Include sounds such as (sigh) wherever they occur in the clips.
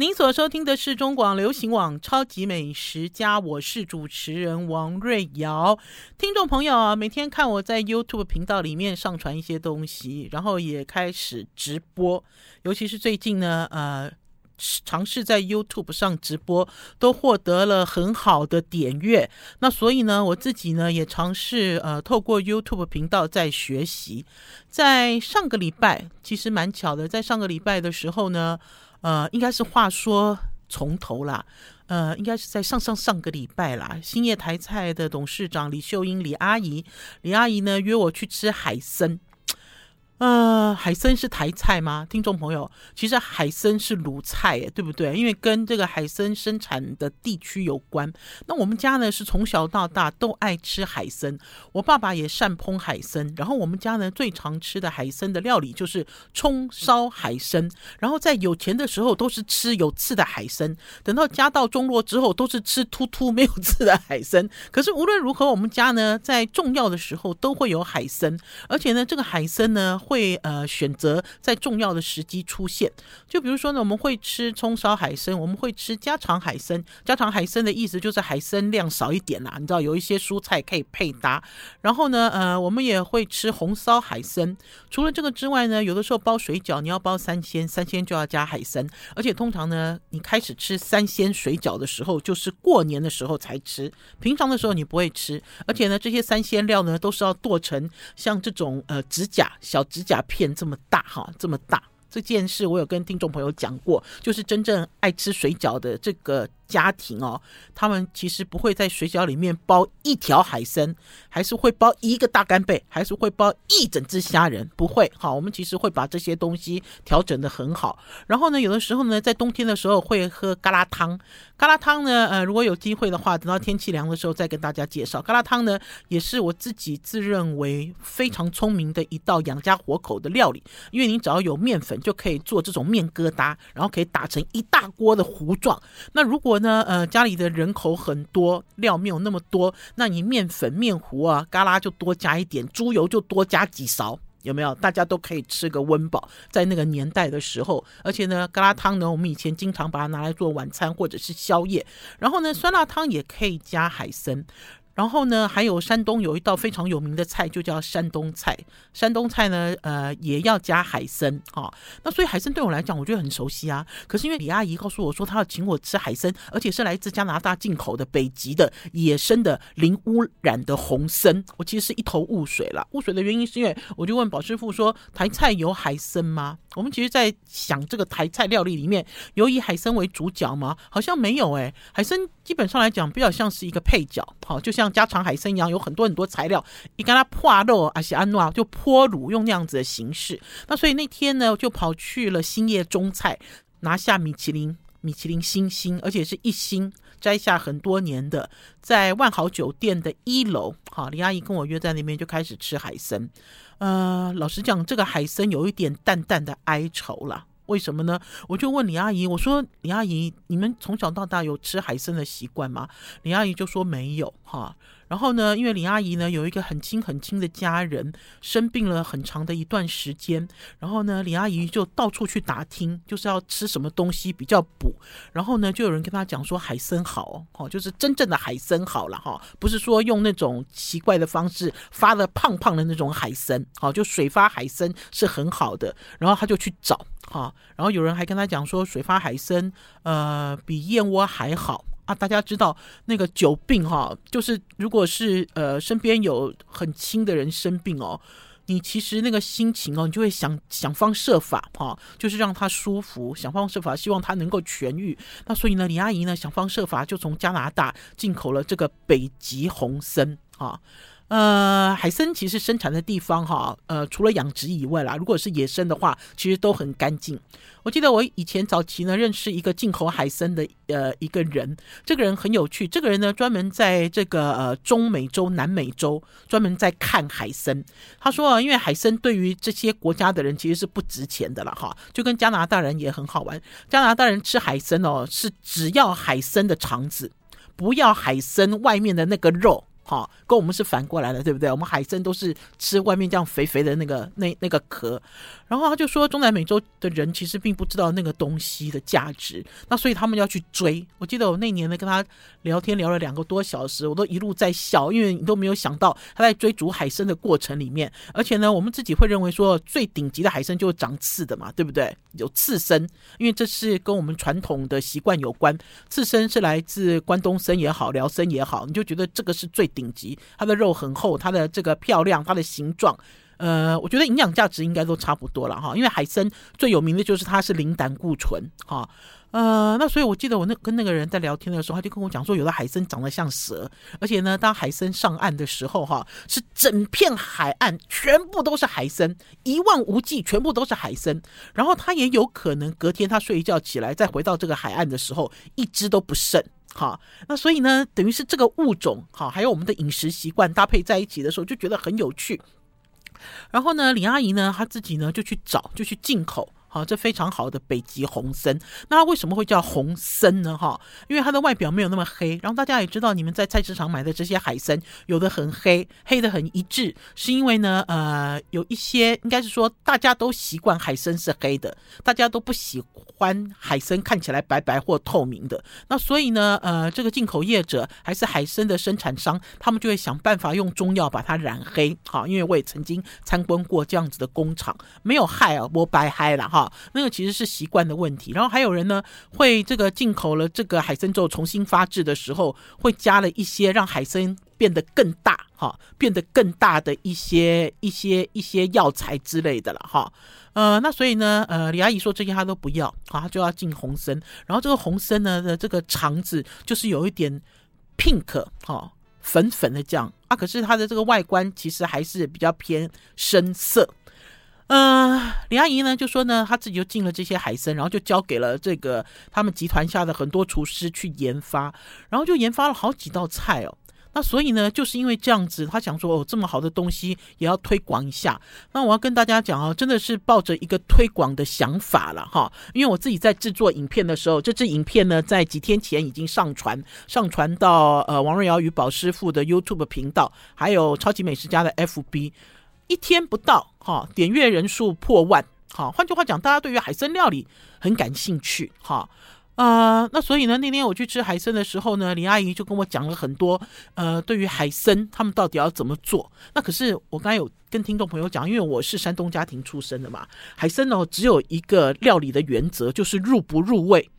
您所收听的是中广流行网《超级美食家》，我是主持人王瑞瑶。听众朋友啊，每天看我在 YouTube 频道里面上传一些东西，然后也开始直播，尤其是最近呢，呃，尝试在 YouTube 上直播，都获得了很好的点阅。那所以呢，我自己呢也尝试呃，透过 YouTube 频道在学习。在上个礼拜，其实蛮巧的，在上个礼拜的时候呢。呃，应该是话说从头啦，呃，应该是在上上上个礼拜啦。兴业台菜的董事长李秀英李阿姨，李阿姨呢约我去吃海参。呃，海参是台菜吗？听众朋友，其实海参是鲁菜，对不对？因为跟这个海参生产的地区有关。那我们家呢是从小到大都爱吃海参，我爸爸也善烹海参。然后我们家呢最常吃的海参的料理就是葱烧海参。然后在有钱的时候都是吃有刺的海参，等到家道中落之后都是吃突突没有刺的海参。(laughs) 可是无论如何，我们家呢在重要的时候都会有海参，而且呢这个海参呢。会呃选择在重要的时机出现，就比如说呢，我们会吃葱烧海参，我们会吃家常海参。家常海参的意思就是海参量少一点啦，你知道有一些蔬菜可以配搭。然后呢，呃，我们也会吃红烧海参。除了这个之外呢，有的时候包水饺，你要包三鲜，三鲜就要加海参。而且通常呢，你开始吃三鲜水饺的时候，就是过年的时候才吃，平常的时候你不会吃。而且呢，这些三鲜料呢，都是要剁成像这种呃指甲小指。指甲片这么大哈，这么大，这件事我有跟听众朋友讲过，就是真正爱吃水饺的这个。家庭哦，他们其实不会在水饺里面包一条海参，还是会包一个大干贝，还是会包一整只虾仁，不会。好，我们其实会把这些东西调整得很好。然后呢，有的时候呢，在冬天的时候会喝嘎啦汤。嘎啦汤呢，呃，如果有机会的话，等到天气凉的时候再跟大家介绍。嘎啦汤呢，也是我自己自认为非常聪明的一道养家活口的料理，因为你只要有面粉就可以做这种面疙瘩，然后可以打成一大锅的糊状。那如果呢，呃，家里的人口很多，料没有那么多，那你面粉、面糊啊，嘎啦就多加一点，猪油就多加几勺，有没有？大家都可以吃个温饱，在那个年代的时候，而且呢，嘎啦汤呢，我们以前经常把它拿来做晚餐或者是宵夜，然后呢，酸辣汤也可以加海参。然后呢，还有山东有一道非常有名的菜，就叫山东菜。山东菜呢，呃，也要加海参啊、哦。那所以海参对我来讲，我觉得很熟悉啊。可是因为李阿姨告诉我说，她要请我吃海参，而且是来自加拿大进口的北极的野生的零污染的红参，我其实是一头雾水了。雾水的原因是因为我就问宝师傅说，台菜有海参吗？我们其实，在想这个台菜料理里面有以海参为主角吗？好像没有哎。海参基本上来讲，比较像是一个配角，好，就像。像家常海参一样，有很多很多材料，你跟他破肉而且安诺就泼卤，用那样子的形式。那所以那天呢，就跑去了兴业中菜，拿下米其林米其林星星，而且是一星摘下很多年的，在万豪酒店的一楼。好，李阿姨跟我约在那边就开始吃海参。呃，老实讲，这个海参有一点淡淡的哀愁了。为什么呢？我就问李阿姨，我说李阿姨，你们从小到大有吃海参的习惯吗？李阿姨就说没有哈。然后呢，因为李阿姨呢有一个很亲很亲的家人生病了很长的一段时间，然后呢，李阿姨就到处去打听，就是要吃什么东西比较补。然后呢，就有人跟她讲说海参好哦，就是真正的海参好了哈，不是说用那种奇怪的方式发的胖胖的那种海参，好，就水发海参是很好的。然后她就去找哈，然后有人还跟他讲说水发海参呃比燕窝还好。啊，大家知道那个久病哈，就是如果是呃身边有很亲的人生病哦，你其实那个心情哦，你就会想想方设法哈，就是让他舒服，想方设法希望他能够痊愈。那所以呢，李阿姨呢想方设法就从加拿大进口了这个北极红参啊。呃，海参其实生产的地方哈，呃，除了养殖以外啦，如果是野生的话，其实都很干净。我记得我以前早期呢认识一个进口海参的呃一个人，这个人很有趣，这个人呢专门在这个呃中美洲、南美洲专门在看海参。他说啊，因为海参对于这些国家的人其实是不值钱的了哈，就跟加拿大人也很好玩。加拿大人吃海参哦，是只要海参的肠子，不要海参外面的那个肉。哈，跟我们是反过来的，对不对？我们海参都是吃外面这样肥肥的那个那那个壳，然后他就说中南美洲的人其实并不知道那个东西的价值，那所以他们要去追。我记得我那年呢跟他聊天聊了两个多小时，我都一路在笑，因为你都没有想到他在追逐海参的过程里面，而且呢，我们自己会认为说最顶级的海参就是长刺的嘛，对不对？有刺身，因为这是跟我们传统的习惯有关，刺身是来自关东参也好，辽参也好，你就觉得这个是最顶。级，它的肉很厚，它的这个漂亮，它的形状，呃，我觉得营养价值应该都差不多了哈。因为海参最有名的就是它是零胆固醇哈，呃，那所以我记得我那跟那个人在聊天的时候，他就跟我讲说，有的海参长得像蛇，而且呢，当海参上岸的时候哈，是整片海岸全部都是海参，一望无际，全部都是海参。然后他也有可能隔天他睡一觉起来，再回到这个海岸的时候，一只都不剩。好，那所以呢，等于是这个物种，好，还有我们的饮食习惯搭配在一起的时候，就觉得很有趣。然后呢，李阿姨呢，她自己呢就去找，就去进口。好，这非常好的北极红参，那它为什么会叫红参呢？哈，因为它的外表没有那么黑。然后大家也知道，你们在菜市场买的这些海参，有的很黑，黑的很一致，是因为呢，呃，有一些应该是说，大家都习惯海参是黑的，大家都不喜欢海参看起来白白或透明的。那所以呢，呃，这个进口业者还是海参的生产商，他们就会想办法用中药把它染黑。好，因为我也曾经参观过这样子的工厂，没有害啊，我白嗨了哈。那个其实是习惯的问题，然后还有人呢，会这个进口了这个海参之后重新发制的时候，会加了一些让海参变得更大哈，变得更大的一些一些一些药材之类的了哈。呃，那所以呢，呃，李阿姨说这些她都不要，好，她就要进红参，然后这个红参呢的这个肠子就是有一点 pink 哈，粉粉的这样啊，可是它的这个外观其实还是比较偏深色。呃，李阿姨呢就说呢，她自己就进了这些海参，然后就交给了这个他们集团下的很多厨师去研发，然后就研发了好几道菜哦。那所以呢，就是因为这样子，他想说哦，这么好的东西也要推广一下。那我要跟大家讲哦，真的是抱着一个推广的想法了哈。因为我自己在制作影片的时候，这支影片呢在几天前已经上传，上传到呃王瑞瑶与宝师傅的 YouTube 频道，还有超级美食家的 FB。一天不到，哈，点阅人数破万，好，换句话讲，大家对于海参料理很感兴趣，哈，呃，那所以呢，那天我去吃海参的时候呢，李阿姨就跟我讲了很多，呃，对于海参他们到底要怎么做。那可是我刚才有跟听众朋友讲，因为我是山东家庭出身的嘛，海参呢只有一个料理的原则，就是入不入味。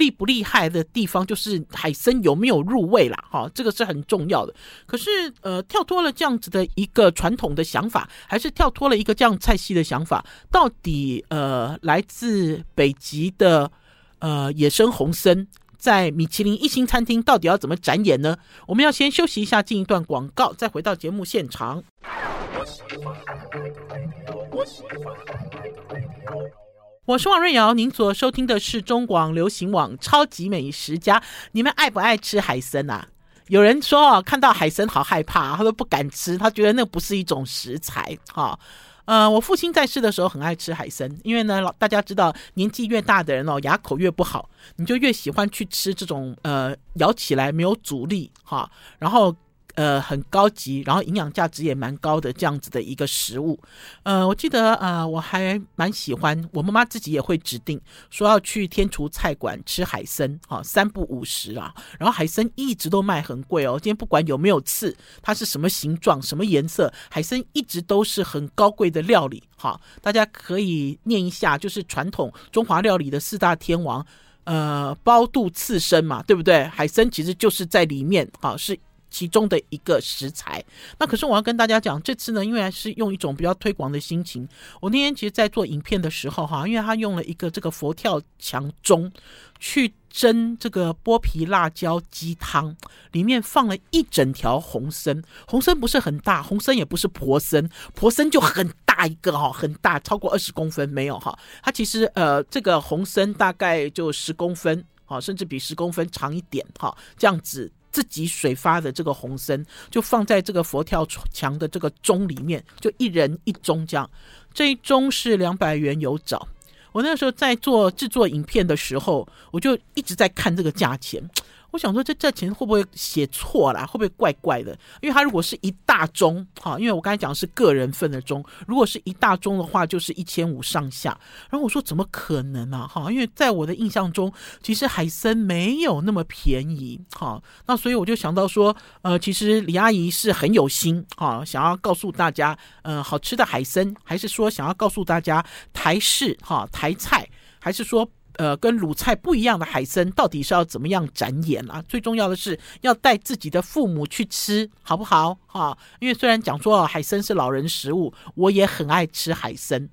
厉不厉害的地方就是海参有没有入味啦，哈，这个是很重要的。可是，呃，跳脱了这样子的一个传统的想法，还是跳脱了一个这样菜系的想法，到底呃，来自北极的呃野生红参，在米其林一星餐厅到底要怎么展演呢？我们要先休息一下，进一段广告，再回到节目现场。我是王瑞瑶，您所收听的是中广流行网《超级美食家》。你们爱不爱吃海参啊？有人说哦，看到海参好害怕，他都不敢吃，他觉得那不是一种食材。哈，呃，我父亲在世的时候很爱吃海参，因为呢，大家知道年纪越大的人哦，牙口越不好，你就越喜欢去吃这种呃咬起来没有阻力哈，然后。呃，很高级，然后营养价值也蛮高的这样子的一个食物。呃，我记得呃，我还蛮喜欢，我妈妈自己也会指定说要去天厨菜馆吃海参，哈，三不五时啊。然后海参一直都卖很贵哦，今天不管有没有刺，它是什么形状、什么颜色，海参一直都是很高贵的料理。哈，大家可以念一下，就是传统中华料理的四大天王，呃，包肚刺身嘛，对不对？海参其实就是在里面，好，是。其中的一个食材，那可是我要跟大家讲，这次呢，因为是用一种比较推广的心情，我那天其实，在做影片的时候，哈，因为他用了一个这个佛跳墙中去蒸这个剥皮辣椒鸡汤，里面放了一整条红参，红参不是很大，红参也不是婆参，婆参就很大一个哈，很大，超过二十公分没有哈，它其实呃，这个红参大概就十公分，哈，甚至比十公分长一点哈，这样子。自己水发的这个红参，就放在这个佛跳墙的这个钟里面，就一人一钟这样。这一钟是两百元有找。我那时候在做制作影片的时候，我就一直在看这个价钱。我想说这价钱会不会写错啦？会不会怪怪的？因为它如果是一大盅，哈，因为我刚才讲的是个人份的盅，如果是一大盅的话，就是一千五上下。然后我说怎么可能啊？哈，因为在我的印象中，其实海参没有那么便宜，哈。那所以我就想到说，呃，其实李阿姨是很有心，哈，想要告诉大家，呃，好吃的海参，还是说想要告诉大家台式，哈，台菜，还是说。呃，跟鲁菜不一样的海参，到底是要怎么样展演啊？最重要的是要带自己的父母去吃，好不好？哈，因为虽然讲说海参是老人食物，我也很爱吃海参。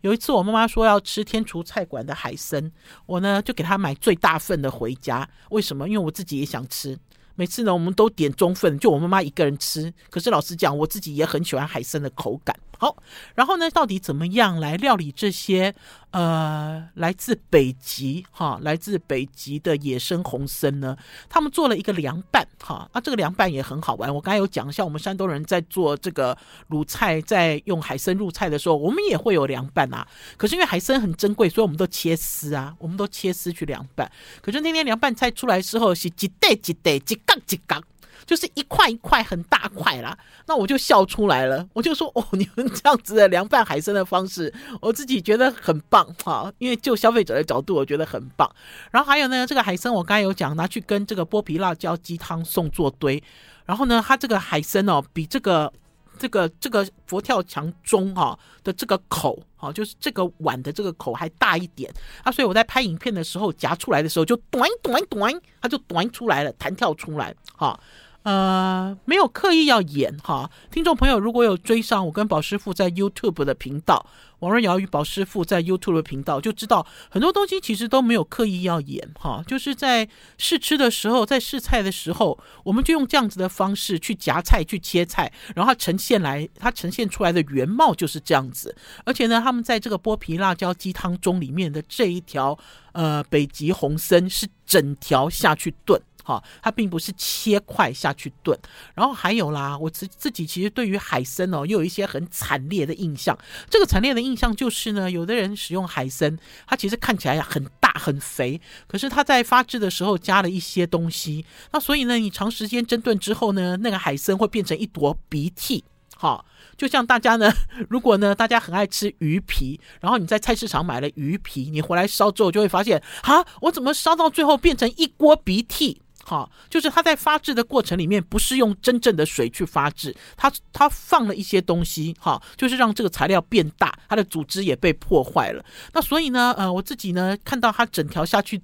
有一次我妈妈说要吃天厨菜馆的海参，我呢就给她买最大份的回家。为什么？因为我自己也想吃。每次呢，我们都点中份，就我妈妈一个人吃。可是老实讲，我自己也很喜欢海参的口感。好，然后呢，到底怎么样来料理这些？呃，来自北极哈，来自北极的野生红参呢？他们做了一个凉拌哈，啊、这个凉拌也很好玩。我刚才有讲，像我们山东人在做这个鲁菜，在用海参入菜的时候，我们也会有凉拌啊。可是因为海参很珍贵，所以我们都切丝啊，我们都切丝去凉拌。可是那天凉拌菜出来之后，是几袋几袋几杠几杠。就是一块一块很大块啦，那我就笑出来了。我就说：“哦，你们这样子的凉拌海参的方式，我自己觉得很棒哈。因为就消费者的角度，我觉得很棒。然后还有呢，这个海参我刚才有讲，拿去跟这个剥皮辣椒鸡汤送做堆。然后呢，它这个海参哦，比这个这个这个佛跳墙盅哈的这个口啊，就是这个碗的这个口还大一点啊。所以我在拍影片的时候夹出来的时候，就短短短，它就短出来了，弹跳出来哈。呃，没有刻意要演哈，听众朋友如果有追上我跟宝师傅在 YouTube 的频道，王瑞瑶与宝师傅在 YouTube 的频道，就知道很多东西其实都没有刻意要演哈，就是在试吃的时候，在试菜的时候，我们就用这样子的方式去夹菜、去切菜，然后它呈现来，它呈现出来的原貌就是这样子。而且呢，他们在这个剥皮辣椒鸡汤中里面的这一条呃北极红参是整条下去炖。好，它并不是切块下去炖，然后还有啦，我自自己其实对于海参哦，又有一些很惨烈的印象。这个惨烈的印象就是呢，有的人使用海参，它其实看起来很大很肥，可是它在发制的时候加了一些东西，那所以呢，你长时间蒸炖之后呢，那个海参会变成一坨鼻涕。好，就像大家呢，(laughs) 如果呢大家很爱吃鱼皮，然后你在菜市场买了鱼皮，你回来烧之后就会发现，啊，我怎么烧到最后变成一锅鼻涕？好，就是它在发制的过程里面，不是用真正的水去发制，它它放了一些东西，哈，就是让这个材料变大，它的组织也被破坏了。那所以呢，呃，我自己呢看到它整条下去，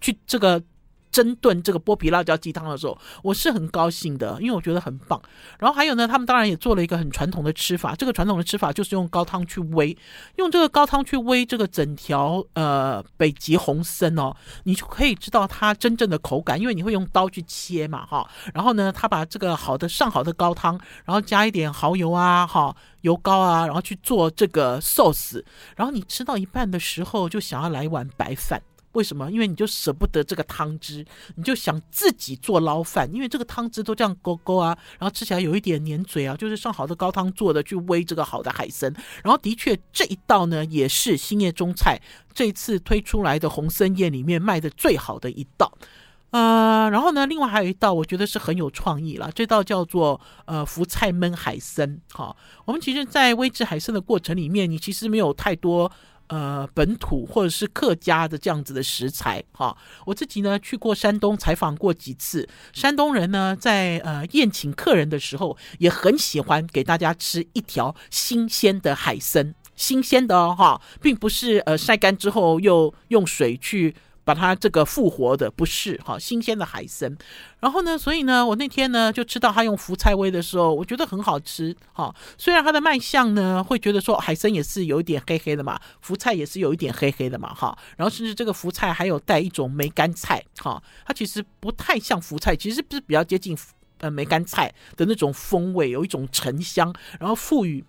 去这个。蒸炖这个剥皮辣椒鸡汤的时候，我是很高兴的，因为我觉得很棒。然后还有呢，他们当然也做了一个很传统的吃法，这个传统的吃法就是用高汤去煨，用这个高汤去煨这个整条呃北极红参哦，你就可以知道它真正的口感，因为你会用刀去切嘛哈。然后呢，他把这个好的上好的高汤，然后加一点蚝油啊哈油膏啊，然后去做这个寿司，然后你吃到一半的时候就想要来一碗白饭。为什么？因为你就舍不得这个汤汁，你就想自己做捞饭，因为这个汤汁都这样勾勾啊，然后吃起来有一点黏嘴啊，就是上好的高汤做的去煨这个好的海参。然后的确这一道呢，也是欣叶中菜这次推出来的红参宴里面卖的最好的一道。呃，然后呢，另外还有一道我觉得是很有创意了，这道叫做呃福菜焖海参。好，我们其实在煨制海参的过程里面，你其实没有太多。呃，本土或者是客家的这样子的食材，哈，我自己呢去过山东采访过几次，山东人呢在呃宴请客人的时候，也很喜欢给大家吃一条新鲜的海参，新鲜的哦，哈，并不是呃晒干之后又用水去。把它这个复活的不是哈新鲜的海参，然后呢，所以呢，我那天呢就吃到他用福菜煨的时候，我觉得很好吃哈。虽然它的卖相呢会觉得说海参也是有一点黑黑的嘛，福菜也是有一点黑黑的嘛哈。然后甚至这个福菜还有带一种梅干菜哈，它其实不太像福菜，其实不是比较接近呃梅干菜的那种风味，有一种沉香，然后赋予。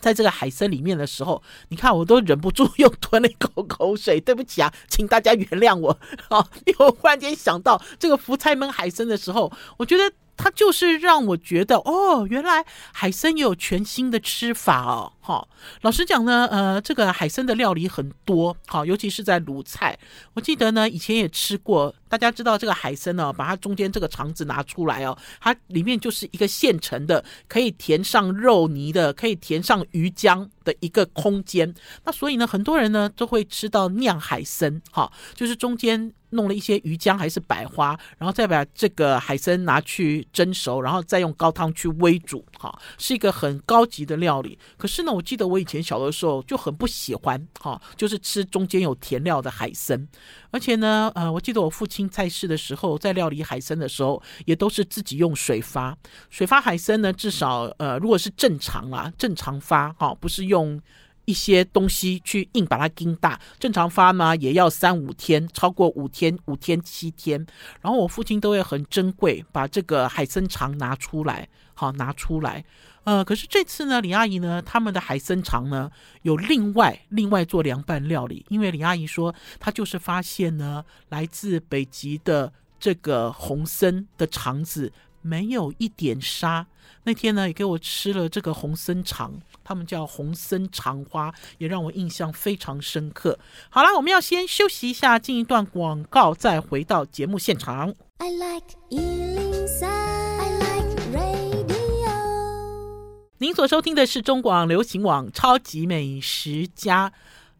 在这个海参里面的时候，你看我都忍不住又吞了一口口水，对不起啊，请大家原谅我啊！(laughs) 因为我忽然间想到这个福菜焖海参的时候，我觉得它就是让我觉得哦，原来海参有全新的吃法哦。哈。老实讲呢，呃，这个海参的料理很多，好，尤其是在鲁菜。我记得呢，以前也吃过。大家知道这个海参呢，把它中间这个肠子拿出来哦，它里面就是一个现成的，可以填上肉泥的，可以填上鱼浆的一个空间。那所以呢，很多人呢都会吃到酿海参，哈，就是中间。弄了一些鱼浆还是百花，然后再把这个海参拿去蒸熟，然后再用高汤去煨煮，哈，是一个很高级的料理。可是呢，我记得我以前小的时候就很不喜欢，哈，就是吃中间有填料的海参。而且呢，呃，我记得我父亲在世的时候，在料理海参的时候，也都是自己用水发。水发海参呢，至少呃，如果是正常啊，正常发，哈，不是用。一些东西去硬把它撑大，正常发呢也要三五天，超过五天五天七天。然后我父亲都会很珍贵，把这个海参肠拿出来，好拿出来。呃，可是这次呢，李阿姨呢，他们的海参肠呢有另外另外做凉拌料理，因为李阿姨说她就是发现呢，来自北极的这个红参的肠子没有一点沙。那天呢，也给我吃了这个红参肠，他们叫红参肠花，也让我印象非常深刻。好了，我们要先休息一下，进一段广告，再回到节目现场。I like 103, 您所收听的是中广流行网《超级美食家》。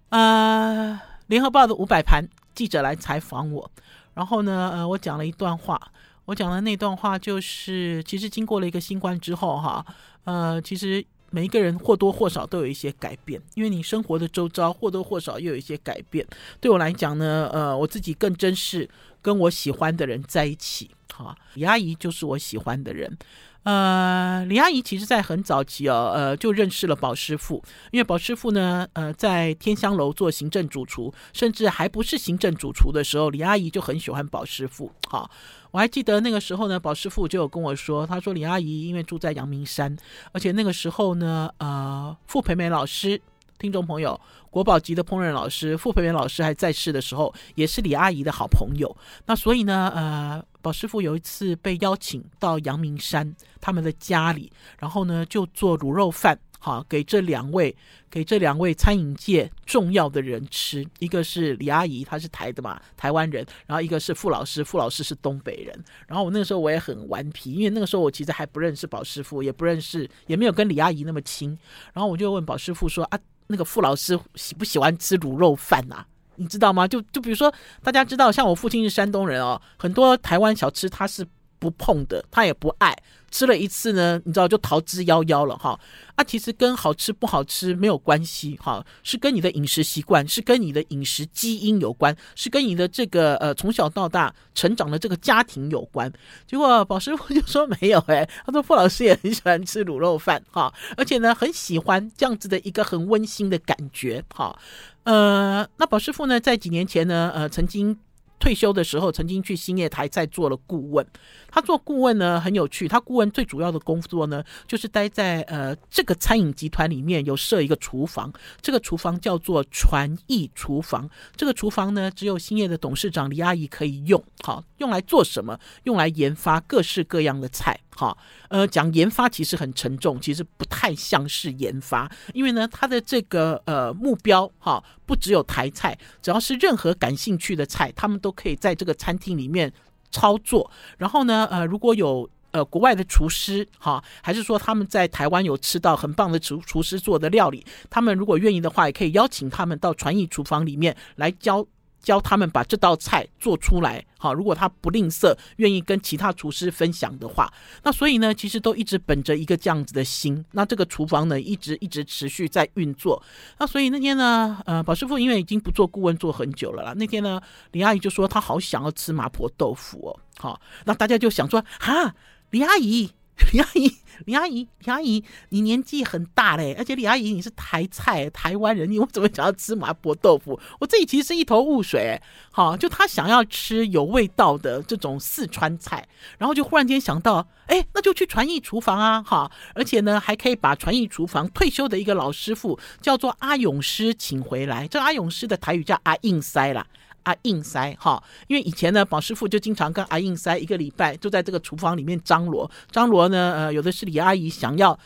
呃，联合报的五百盘记者来采访我，然后呢，呃，我讲了一段话。我讲的那段话就是，其实经过了一个新冠之后，哈，呃，其实每一个人或多或少都有一些改变，因为你生活的周遭或多或少又有一些改变。对我来讲呢，呃，我自己更珍视跟我喜欢的人在一起，哈，李阿姨就是我喜欢的人。呃，李阿姨其实在很早期哦，呃，就认识了宝师傅，因为宝师傅呢，呃，在天香楼做行政主厨，甚至还不是行政主厨的时候，李阿姨就很喜欢宝师傅。好，我还记得那个时候呢，宝师傅就有跟我说，他说李阿姨因为住在阳明山，而且那个时候呢，呃，傅培梅老师。听众朋友，国宝级的烹饪老师傅培元老师还在世的时候，也是李阿姨的好朋友。那所以呢，呃，宝师傅有一次被邀请到阳明山他们的家里，然后呢就做卤肉饭，好给这两位给这两位餐饮界重要的人吃。一个是李阿姨，她是台的嘛，台湾人；然后一个是傅老师，傅老师是东北人。然后我那个时候我也很顽皮，因为那个时候我其实还不认识宝师傅，也不认识，也没有跟李阿姨那么亲。然后我就问宝师傅说啊。那个傅老师喜不喜欢吃卤肉饭呐？你知道吗？就就比如说，大家知道，像我父亲是山东人哦，很多台湾小吃他是不碰的，他也不爱。吃了一次呢，你知道就逃之夭夭了哈。啊，其实跟好吃不好吃没有关系哈，是跟你的饮食习惯，是跟你的饮食基因有关，是跟你的这个呃从小到大成长的这个家庭有关。结果宝师傅就说没有哎，他说傅老师也很喜欢吃卤肉饭哈，而且呢很喜欢这样子的一个很温馨的感觉哈。呃，那宝师傅呢在几年前呢呃曾经。退休的时候，曾经去兴业台在做了顾问。他做顾问呢很有趣，他顾问最主要的工作呢，就是待在呃这个餐饮集团里面有设一个厨房，这个厨房叫做传艺厨房。这个厨房呢，只有兴业的董事长李阿姨可以用，好，用来做什么？用来研发各式各样的菜。好，呃，讲研发其实很沉重，其实不太像是研发，因为呢，他的这个呃目标哈，不只有台菜，只要是任何感兴趣的菜，他们都可以在这个餐厅里面操作。然后呢，呃，如果有呃国外的厨师哈，还是说他们在台湾有吃到很棒的厨厨师做的料理，他们如果愿意的话，也可以邀请他们到传艺厨房里面来教。教他们把这道菜做出来，好，如果他不吝啬，愿意跟其他厨师分享的话，那所以呢，其实都一直本着一个这样子的心，那这个厨房呢，一直一直持续在运作。那所以那天呢，呃，宝师傅因为已经不做顾问做很久了啦，那天呢，李阿姨就说她好想要吃麻婆豆腐哦，好，那大家就想说，哈，李阿姨。(laughs) 李阿姨，李阿姨，李阿姨，你年纪很大嘞，而且李阿姨你是台菜台湾人，你为什么想要吃麻婆豆腐？我自己其实是一头雾水。好，就他想要吃有味道的这种四川菜，然后就忽然间想到，哎，那就去传艺厨房啊，哈，而且呢还可以把传艺厨房退休的一个老师傅叫做阿勇师请回来。这阿勇师的台语叫阿硬塞啦。阿硬塞哈，因为以前呢，宝师傅就经常跟阿硬塞一个礼拜就在这个厨房里面张罗张罗呢。呃，有的是李阿姨想要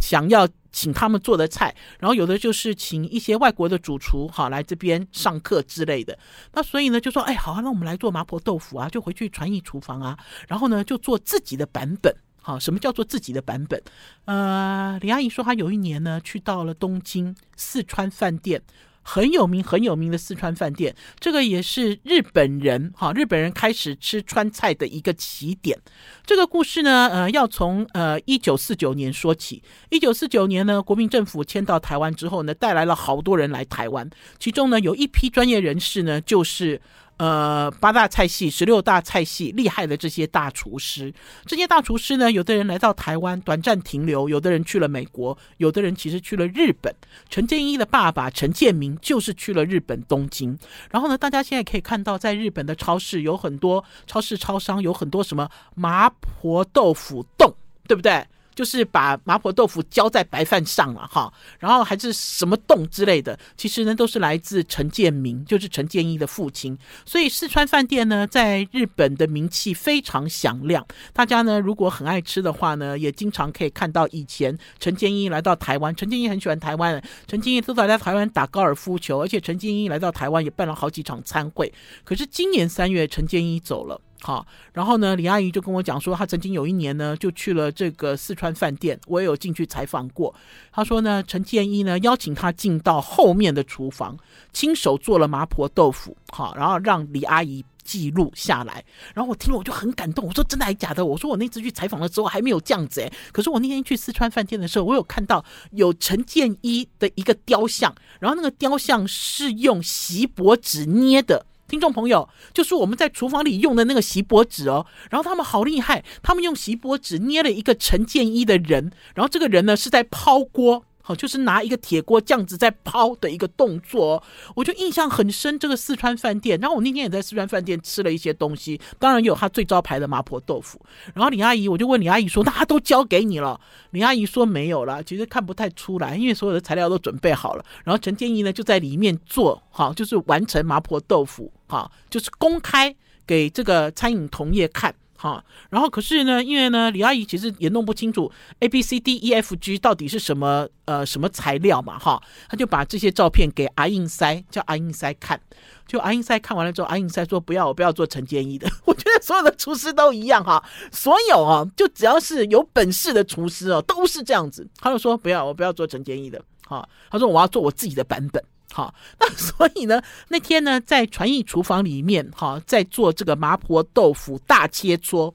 想要请他们做的菜，然后有的就是请一些外国的主厨哈来这边上课之类的。那所以呢，就说哎，好啊，那我们来做麻婆豆腐啊，就回去传艺厨房啊，然后呢就做自己的版本。好，什么叫做自己的版本？呃，李阿姨说她有一年呢去到了东京四川饭店。很有名很有名的四川饭店，这个也是日本人哈，日本人开始吃川菜的一个起点。这个故事呢，呃，要从呃一九四九年说起。一九四九年呢，国民政府迁到台湾之后呢，带来了好多人来台湾，其中呢有一批专业人士呢，就是。呃，八大菜系、十六大菜系厉害的这些大厨师，这些大厨师呢，有的人来到台湾短暂停留，有的人去了美国，有的人其实去了日本。陈建一的爸爸陈建明就是去了日本东京。然后呢，大家现在可以看到，在日本的超市有很多超市超商有很多什么麻婆豆腐冻，对不对？就是把麻婆豆腐浇在白饭上了哈，然后还是什么丼之类的，其实呢都是来自陈建明，就是陈建一的父亲。所以四川饭店呢，在日本的名气非常响亮。大家呢如果很爱吃的话呢，也经常可以看到以前陈建一来到台湾，陈建一很喜欢台湾，陈建一都在在台湾打高尔夫球，而且陈建一来到台湾也办了好几场餐会。可是今年三月，陈建一走了。好，然后呢，李阿姨就跟我讲说，她曾经有一年呢，就去了这个四川饭店，我也有进去采访过。她说呢，陈建一呢邀请她进到后面的厨房，亲手做了麻婆豆腐，好，然后让李阿姨记录下来。然后我听了我就很感动，我说真的还假的？我说我那次去采访的时候还没有这样子诶，可是我那天去四川饭店的时候，我有看到有陈建一的一个雕像，然后那个雕像是用锡箔纸捏的。听众朋友，就是我们在厨房里用的那个锡箔纸哦，然后他们好厉害，他们用锡箔纸捏了一个陈建一的人，然后这个人呢是在抛锅。好，就是拿一个铁锅这样子在抛的一个动作，我就印象很深。这个四川饭店，然后我那天也在四川饭店吃了一些东西，当然有他最招牌的麻婆豆腐。然后李阿姨，我就问李阿姨说：“那他都交给你了？”李阿姨说：“没有了，其实看不太出来，因为所有的材料都准备好了。”然后陈建一呢就在里面做，好，就是完成麻婆豆腐，好，就是公开给这个餐饮同业看。好，然后可是呢，因为呢，李阿姨其实也弄不清楚 A B C D E F G 到底是什么呃什么材料嘛，哈，她就把这些照片给阿印塞，叫阿印塞看，就阿印塞看完了之后，阿印塞说不要，我不要做陈建一的。(laughs) 我觉得所有的厨师都一样哈，所有啊，就只要是有本事的厨师哦，都是这样子。他就说不要，我不要做陈建一的，哈，他说我要做我自己的版本。好，那 (laughs) 所以呢，那天呢，在传艺厨房里面，哈，在做这个麻婆豆腐大切磋。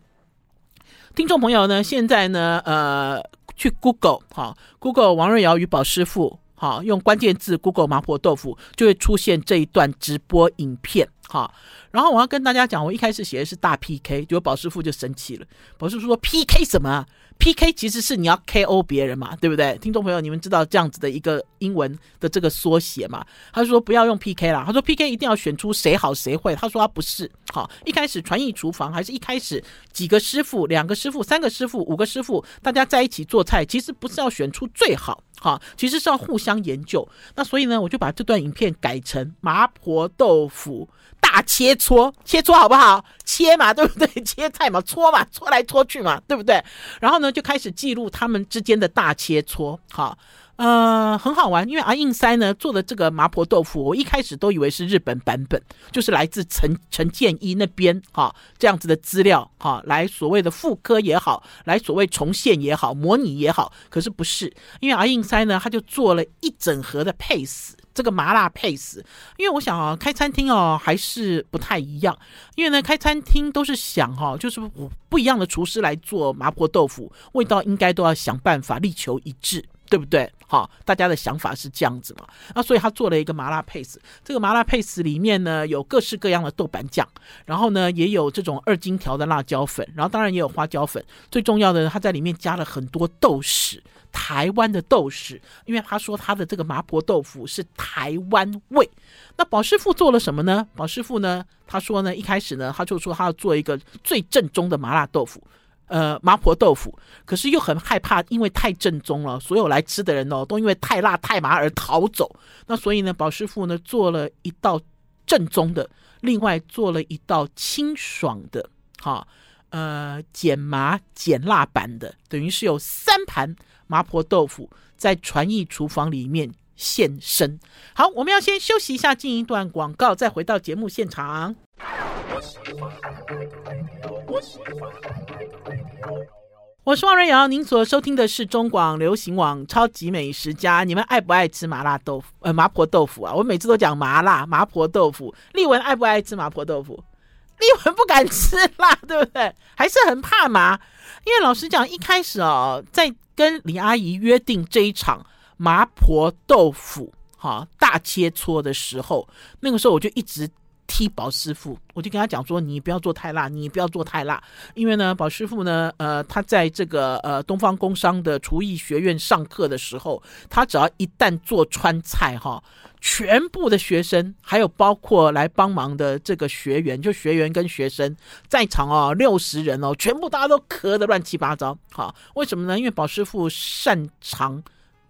听众朋友呢，现在呢，呃，去 Google，哈，Google 王瑞瑶与宝师傅，哈，用关键字 Google 麻婆豆腐，就会出现这一段直播影片，哈。然后我要跟大家讲，我一开始写的是大 PK，结果宝师傅就生气了，宝师傅说 PK 什么啊？P.K. 其实是你要 K.O. 别人嘛，对不对？听众朋友，你们知道这样子的一个英文的这个缩写吗？他说不要用 P.K. 啦，他说 P.K. 一定要选出谁好谁会。他说他不是，好，一开始传艺厨房还是一开始几个师傅、两个师傅、三个师傅、五个师傅，大家在一起做菜，其实不是要选出最好，好，其实是要互相研究。那所以呢，我就把这段影片改成麻婆豆腐。大切磋，切磋好不好？切嘛，对不对？切菜嘛，搓嘛，搓来搓去嘛，对不对？然后呢，就开始记录他们之间的大切磋，好，呃，很好玩。因为阿印塞呢做的这个麻婆豆腐，我一开始都以为是日本版本，就是来自陈陈建一那边，哈，这样子的资料，哈，来所谓的复刻也好，来所谓重现也好，模拟也好，可是不是，因为阿印塞呢，他就做了一整盒的配死。这个麻辣配死，因为我想啊，开餐厅哦还是不太一样，因为呢，开餐厅都是想哈，就是不一样的厨师来做麻婆豆腐，味道应该都要想办法力求一致，对不对？好，大家的想法是这样子嘛？那所以他做了一个麻辣配，这个麻辣配里面呢有各式各样的豆瓣酱，然后呢也有这种二荆条的辣椒粉，然后当然也有花椒粉，最重要的他在里面加了很多豆豉。台湾的豆豉，因为他说他的这个麻婆豆腐是台湾味。那宝师傅做了什么呢？宝师傅呢，他说呢，一开始呢，他就说他要做一个最正宗的麻辣豆腐，呃，麻婆豆腐。可是又很害怕，因为太正宗了，所有来吃的人哦，都因为太辣太麻而逃走。那所以呢，宝师傅呢做了一道正宗的，另外做了一道清爽的，哈，呃，减麻减辣版的，等于是有三盘。麻婆豆腐在传艺厨房里面现身。好，我们要先休息一下，进一段广告，再回到节目现场。我是王瑞瑶，您所收听的是中广流行网超级美食家。你们爱不爱吃麻辣豆腐？呃，麻婆豆腐啊，我每次都讲麻辣麻婆豆腐。丽文爱不爱吃麻婆豆腐？丽文不敢吃辣，对不对？还是很怕麻。因为老实讲，一开始哦，在跟李阿姨约定这一场麻婆豆腐哈大切磋的时候，那个时候我就一直。踢宝师傅，我就跟他讲说：“你不要做太辣，你不要做太辣，因为呢，宝师傅呢，呃，他在这个呃东方工商的厨艺学院上课的时候，他只要一旦做川菜哈，全部的学生还有包括来帮忙的这个学员，就学员跟学生在场哦，六十人哦，全部大家都咳得乱七八糟。好，为什么呢？因为宝师傅擅长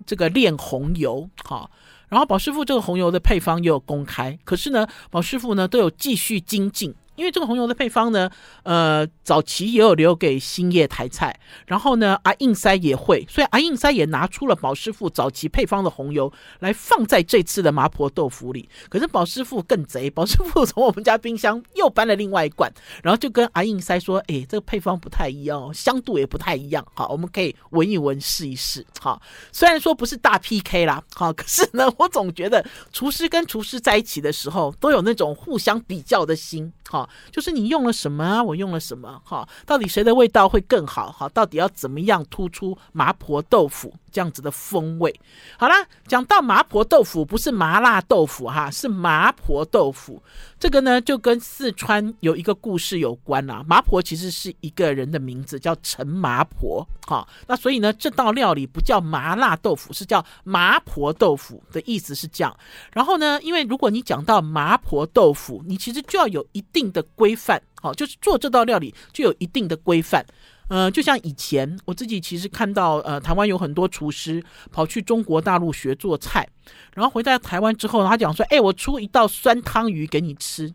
这个炼红油，好。”然后宝师傅这个红油的配方也有公开，可是呢，宝师傅呢都有继续精进。因为这个红油的配方呢，呃，早期也有留给兴业台菜，然后呢，阿应塞也会，所以阿应塞也拿出了宝师傅早期配方的红油来放在这次的麻婆豆腐里。可是宝师傅更贼，宝师傅从我们家冰箱又搬了另外一罐，然后就跟阿应塞说：“哎，这个配方不太一样，香度也不太一样，好，我们可以闻一闻，试一试。好，虽然说不是大 PK 啦，好，可是呢，我总觉得厨师跟厨师在一起的时候，都有那种互相比较的心，好。”就是你用了什么啊？我用了什么？哈，到底谁的味道会更好？哈，到底要怎么样突出麻婆豆腐这样子的风味？好啦，讲到麻婆豆腐，不是麻辣豆腐哈，是麻婆豆腐。这个呢，就跟四川有一个故事有关啦。麻婆其实是一个人的名字，叫陈麻婆。哈，那所以呢，这道料理不叫麻辣豆腐，是叫麻婆豆腐的意思是这样。然后呢，因为如果你讲到麻婆豆腐，你其实就要有一定的规范。好，就是做这道料理就有一定的规范。呃，就像以前我自己其实看到，呃，台湾有很多厨师跑去中国大陆学做菜，然后回到台湾之后，他讲说：“哎，我出一道酸汤鱼给你吃。”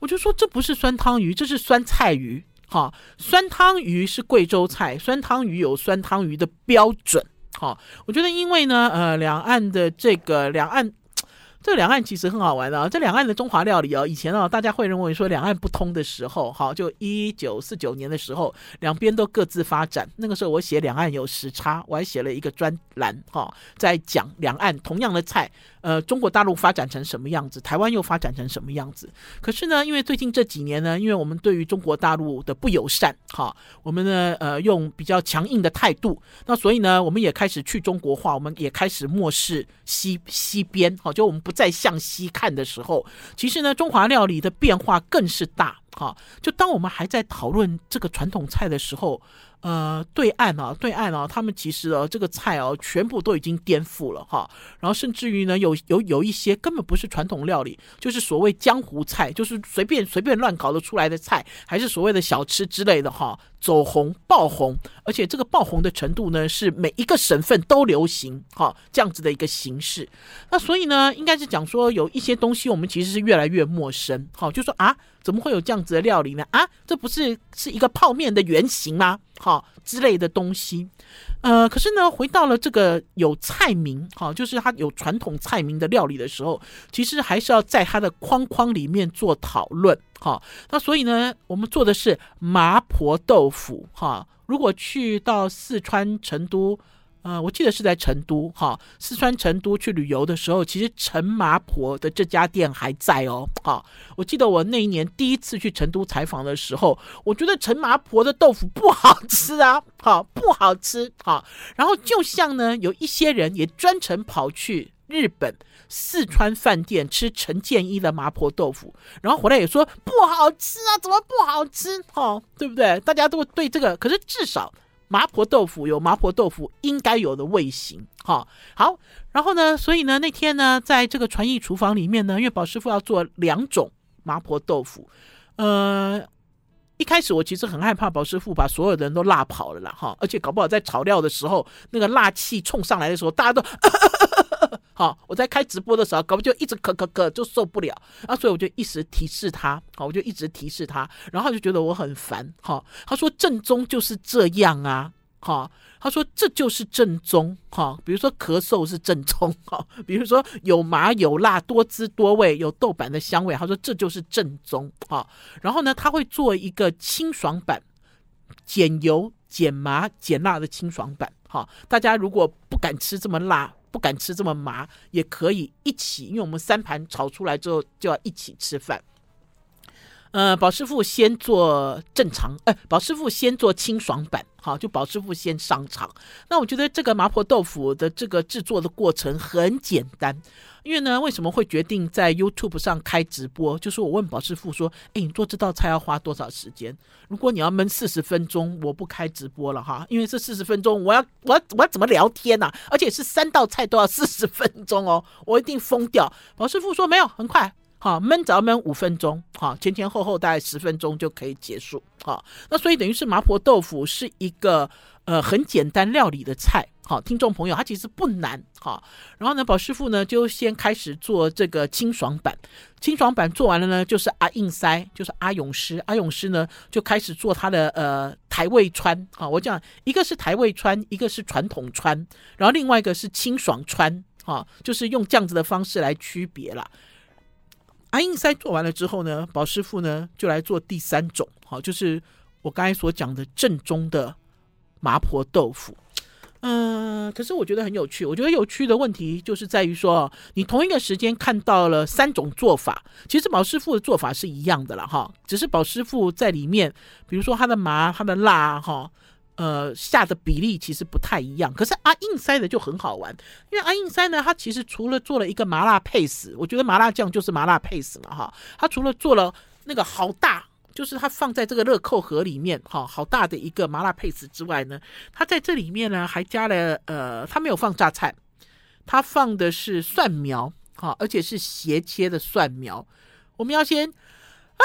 我就说：“这不是酸汤鱼，这是酸菜鱼。”哈，酸汤鱼是贵州菜，酸汤鱼有酸汤鱼的标准。哈，我觉得因为呢，呃，两岸的这个两岸。这两岸其实很好玩的啊，这两岸的中华料理哦，以前啊，大家会认为说两岸不通的时候，好，就一九四九年的时候，两边都各自发展。那个时候我写两岸有时差，我还写了一个专栏，哈，在讲两岸同样的菜。呃，中国大陆发展成什么样子，台湾又发展成什么样子？可是呢，因为最近这几年呢，因为我们对于中国大陆的不友善，哈，我们呢，呃，用比较强硬的态度，那所以呢，我们也开始去中国化，我们也开始漠视西西边，好，就我们不再向西看的时候，其实呢，中华料理的变化更是大，哈，就当我们还在讨论这个传统菜的时候。呃，对岸啊，对岸啊，他们其实哦，这个菜哦，全部都已经颠覆了哈。然后甚至于呢，有有有一些根本不是传统料理，就是所谓江湖菜，就是随便随便乱搞得出来的菜，还是所谓的小吃之类的哈。走红爆红，而且这个爆红的程度呢，是每一个省份都流行哈这样子的一个形式。那所以呢，应该是讲说有一些东西我们其实是越来越陌生。好，就说啊，怎么会有这样子的料理呢？啊，这不是是一个泡面的原型吗？好之类的东西。呃，可是呢，回到了这个有菜名，哈，就是它有传统菜名的料理的时候，其实还是要在它的框框里面做讨论，好。那所以呢，我们做的是麻婆豆腐，哈。如果去到四川成都。呃，我记得是在成都哈，四川成都去旅游的时候，其实陈麻婆的这家店还在哦。好，我记得我那一年第一次去成都采访的时候，我觉得陈麻婆的豆腐不好吃啊，好不好吃？好，然后就像呢，有一些人也专程跑去日本四川饭店吃陈建一的麻婆豆腐，然后回来也说不好吃啊，怎么不好吃？哈，对不对？大家都对这个，可是至少。麻婆豆腐有麻婆豆腐应该有的味型，哈好，然后呢，所以呢，那天呢，在这个传艺厨房里面呢，因为宝师傅要做两种麻婆豆腐，呃，一开始我其实很害怕宝师傅把所有的人都辣跑了啦，哈，而且搞不好在炒料的时候，那个辣气冲上来的时候，大家都。好，我在开直播的时候，搞不就一直咳咳咳，就受不了。啊，所以我就一直提示他，好，我就一直提示他，然后他就觉得我很烦，好，他说正宗就是这样啊，哈，他说这就是正宗哈，比如说咳嗽是正宗哈，比如说有麻有辣多汁多味有豆瓣的香味，他说这就是正宗哈。然后呢，他会做一个清爽版，减油、减麻、减辣的清爽版哈。大家如果不敢吃这么辣，不敢吃这么麻，也可以一起，因为我们三盘炒出来之后就要一起吃饭。呃，宝师傅先做正常，哎，宝师傅先做清爽版，好，就宝师傅先上场。那我觉得这个麻婆豆腐的这个制作的过程很简单，因为呢，为什么会决定在 YouTube 上开直播？就是我问宝师傅说，哎，你做这道菜要花多少时间？如果你要焖四十分钟，我不开直播了哈，因为这四十分钟我要我要我要怎么聊天呐、啊？而且是三道菜都要四十分钟哦，我一定疯掉。宝师傅说没有，很快。好，焖只要焖五分钟，好，前前后后大概十分钟就可以结束。好，那所以等于是麻婆豆腐是一个呃很简单料理的菜。好，听众朋友，它其实不难。好，然后呢，宝师傅呢就先开始做这个清爽版。清爽版做完了呢，就是阿硬塞，就是阿勇师。阿勇师呢就开始做他的呃台味川。好，我讲一个是台味川，一个是传统川，然后另外一个是清爽川。好，就是用这样子的方式来区别了。阿硬塞做完了之后呢，宝师傅呢就来做第三种，好，就是我刚才所讲的正宗的麻婆豆腐。嗯、可是我觉得很有趣。我觉得有趣的问题就是在于说，你同一个时间看到了三种做法，其实宝师傅的做法是一样的了哈，只是宝师傅在里面，比如说他的麻、他的辣，哈。呃，下的比例其实不太一样，可是阿印塞的就很好玩，因为阿印塞呢，它其实除了做了一个麻辣配食，我觉得麻辣酱就是麻辣配食嘛哈，它除了做了那个好大，就是它放在这个乐扣盒里面哈，好大的一个麻辣配食之外呢，它在这里面呢还加了呃，它没有放榨菜，它放的是蒜苗哈，而且是斜切的蒜苗，我们要先。哎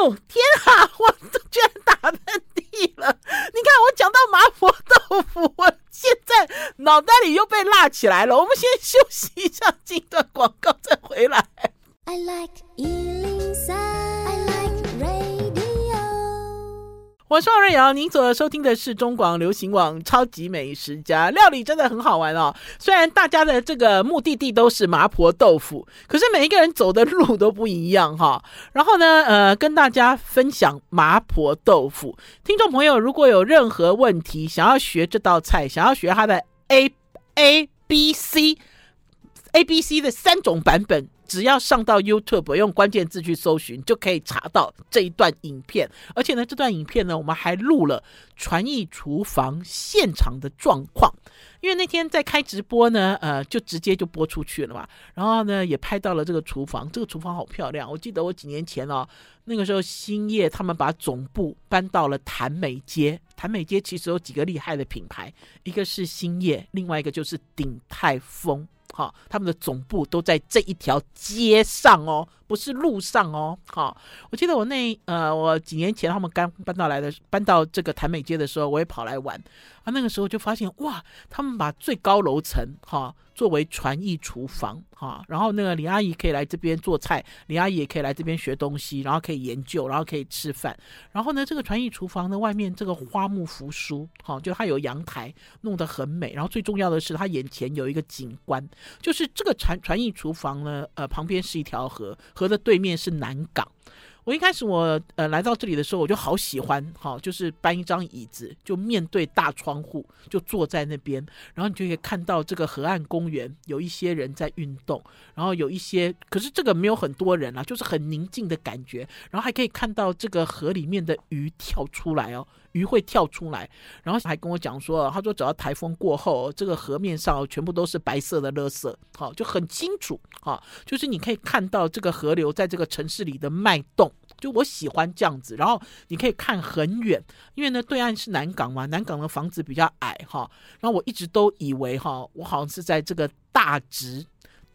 呦天啊！我居然打喷嚏了！你看我讲到麻婆豆腐，我现在脑袋里又被辣起来了。我们先休息一下，进段广告再回来。I like 我是王瑞瑶，您所收听的是中广流行网《超级美食家》。料理真的很好玩哦。虽然大家的这个目的地都是麻婆豆腐，可是每一个人走的路都不一样哈。然后呢，呃，跟大家分享麻婆豆腐。听众朋友，如果有任何问题，想要学这道菜，想要学它的 A A B C A B C 的三种版本。只要上到 YouTube 用关键字去搜寻，就可以查到这一段影片。而且呢，这段影片呢，我们还录了传艺厨房现场的状况。因为那天在开直播呢，呃，就直接就播出去了嘛。然后呢，也拍到了这个厨房，这个厨房好漂亮。我记得我几年前哦，那个时候兴业他们把总部搬到了潭美街。潭美街其实有几个厉害的品牌，一个是兴业，另外一个就是鼎泰丰。好，他们的总部都在这一条街上哦，不是路上哦。好，我记得我那呃，我几年前他们刚搬到来的，搬到这个潭美街的时候，我也跑来玩啊。那个时候就发现哇，他们把最高楼层哈。作为传艺厨房哈，然后那个李阿姨可以来这边做菜，李阿姨也可以来这边学东西，然后可以研究，然后可以吃饭。然后呢，这个传艺厨房的外面这个花木扶疏，哈，就它有阳台，弄得很美。然后最重要的是，它眼前有一个景观，就是这个传传艺厨房呢，呃，旁边是一条河，河的对面是南港。我一开始我呃来到这里的时候，我就好喜欢哈，就是搬一张椅子，就面对大窗户，就坐在那边，然后你就可以看到这个河岸公园有一些人在运动，然后有一些，可是这个没有很多人啊，就是很宁静的感觉，然后还可以看到这个河里面的鱼跳出来哦，鱼会跳出来，然后还跟我讲说，他说只要台风过后，这个河面上全部都是白色的垃圾，好，就很清楚哈，就是你可以看到这个河流在这个城市里的脉动。就我喜欢这样子，然后你可以看很远，因为呢对岸是南港嘛，南港的房子比较矮哈。然后我一直都以为哈，我好像是在这个大直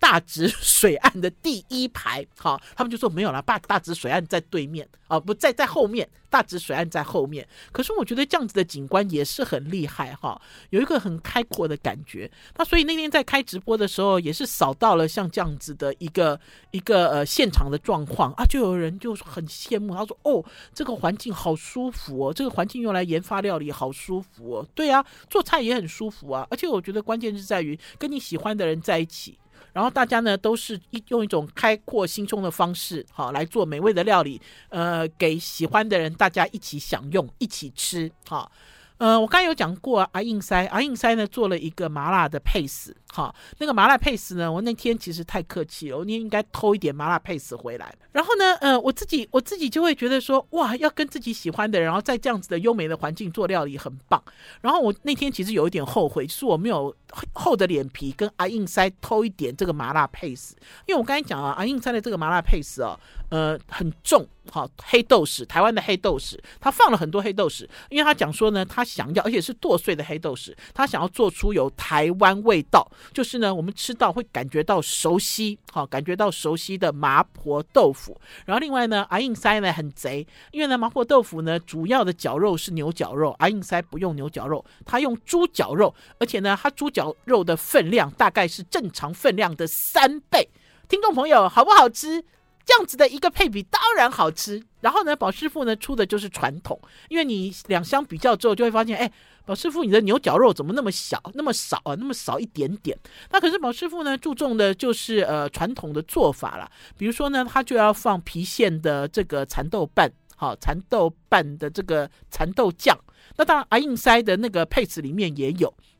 大直水岸的第一排，好，他们就说没有了，大大直水岸在对面，啊，不在在后面，大直水岸在后面。可是我觉得这样子的景观也是很厉害哈，有一个很开阔的感觉。那所以那天在开直播的时候，也是扫到了像这样子的一个一个呃现场的状况啊，就有人就很羡慕，他说哦，这个环境好舒服哦，这个环境用来研发料理好舒服哦，对啊，做菜也很舒服啊，而且我觉得关键是在于跟你喜欢的人在一起。然后大家呢都是一用一种开阔心胸的方式，好来做美味的料理，呃，给喜欢的人大家一起享用，一起吃，好。呃，我刚有讲过阿印塞，阿印塞呢做了一个麻辣的配食，哈，那个麻辣配食呢，我那天其实太客气了，我那天应该偷一点麻辣配食回来。然后呢，呃，我自己我自己就会觉得说，哇，要跟自己喜欢的人，然后在这样子的优美的环境做料理很棒。然后我那天其实有一点后悔，就是我没有厚的脸皮跟阿印塞偷一点这个麻辣配食，因为我刚才讲啊，阿印塞的这个麻辣配食哦，呃，很重。好，黑豆豉，台湾的黑豆豉，他放了很多黑豆豉，因为他讲说呢，他想要，而且是剁碎的黑豆豉，他想要做出有台湾味道，就是呢，我们吃到会感觉到熟悉，好，感觉到熟悉的麻婆豆腐。然后另外呢，阿印塞呢很贼，因为呢，麻婆豆腐呢主要的绞肉是牛绞肉，阿印塞不用牛绞肉，他用猪绞肉，而且呢，他猪绞肉的分量大概是正常分量的三倍。听众朋友，好不好吃？这样子的一个配比当然好吃，然后呢，宝师傅呢出的就是传统，因为你两相比较之后就会发现，哎，宝师傅你的牛绞肉怎么那么小，那么少啊，那么少一点点？那可是宝师傅呢注重的就是呃传统的做法啦，比如说呢，他就要放郫县的这个蚕豆瓣，好，蚕豆瓣的这个蚕豆酱，那当然阿印塞的那个配置里面也有。(laughs)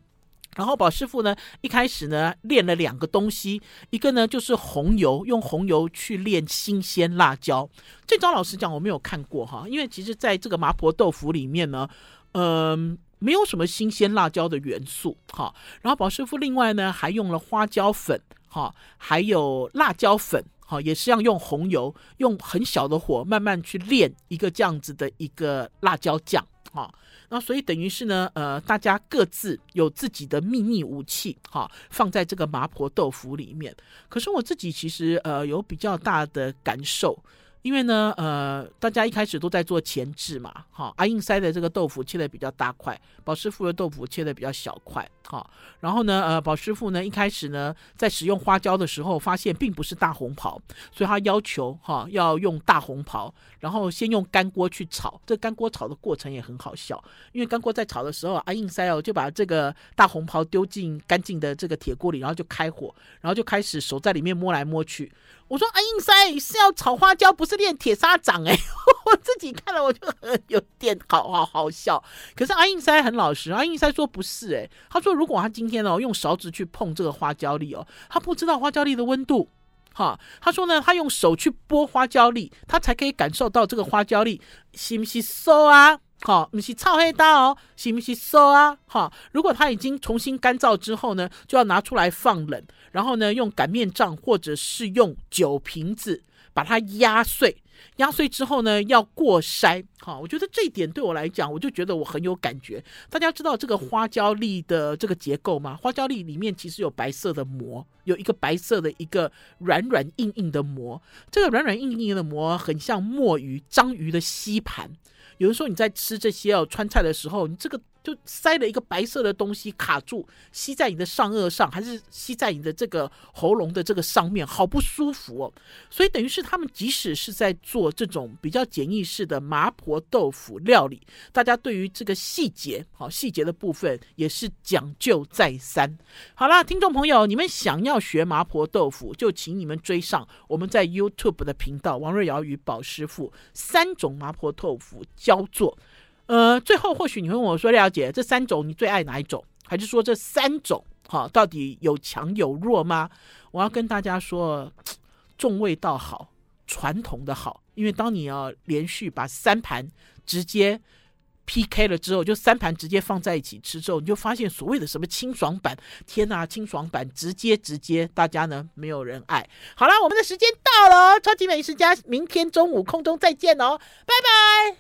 然后宝师傅呢，一开始呢练了两个东西，一个呢就是红油，用红油去炼新鲜辣椒。这招老实讲我没有看过哈，因为其实在这个麻婆豆腐里面呢，嗯、没有什么新鲜辣椒的元素哈。然后宝师傅另外呢还用了花椒粉哈，还有辣椒粉哈，也是要用红油，用很小的火慢慢去炼一个这样子的一个辣椒酱哈。那所以等于是呢，呃，大家各自有自己的秘密武器，哈，放在这个麻婆豆腐里面。可是我自己其实呃有比较大的感受。因为呢，呃，大家一开始都在做前置嘛，哈，阿印塞的这个豆腐切的比较大块，宝师傅的豆腐切的比较小块，哈，然后呢，呃，宝师傅呢一开始呢在使用花椒的时候，发现并不是大红袍，所以他要求哈要用大红袍，然后先用干锅去炒，这干锅炒的过程也很好笑，因为干锅在炒的时候，阿印塞哦就把这个大红袍丢进干净的这个铁锅里，然后就开火，然后就开始手在里面摸来摸去。我说阿印塞是要炒花椒，不是练铁砂掌哎！(laughs) 我自己看了我就有点好好好笑。可是阿印塞很老实，阿印塞说不是哎，他说如果他今天哦用勺子去碰这个花椒粒哦，他不知道花椒粒的温度哈。他说呢，他用手去剥花椒粒，他才可以感受到这个花椒粒是不是酥啊？好，不是炒黑刀哦，是不是酥啊？哈，如果它已经重新干燥之后呢，就要拿出来放冷，然后呢，用擀面杖或者是用酒瓶子把它压碎，压碎之后呢，要过筛。好，我觉得这一点对我来讲，我就觉得我很有感觉。大家知道这个花椒粒的这个结构吗？花椒粒里面其实有白色的膜，有一个白色的一个软软硬硬的膜，这个软软硬硬的膜很像墨鱼、章鱼的吸盘。有的时候你在吃这些哦川菜的时候，你这个就塞了一个白色的东西卡住，吸在你的上颚上，还是吸在你的这个喉咙的这个上面，好不舒服哦。所以等于是他们即使是在做这种比较简易式的麻婆豆腐料理，大家对于这个细节，好细节的部分也是讲究再三。好啦，听众朋友，你们想要学麻婆豆腐，就请你们追上我们在 YouTube 的频道“王瑞瑶与宝师傅”三种麻婆豆腐教做。呃，最后或许你会问我说：“廖姐，这三种你最爱哪一种？还是说这三种哈，到底有强有弱吗？”我要跟大家说，(tsk) 重味道好，传统的好。因为当你要连续把三盘直接 PK 了之后，就三盘直接放在一起吃之后，你就发现所谓的什么清爽版，天哪，清爽版直接直接，大家呢没有人爱。好了，我们的时间到了，超级美食家，明天中午空中再见哦，拜拜。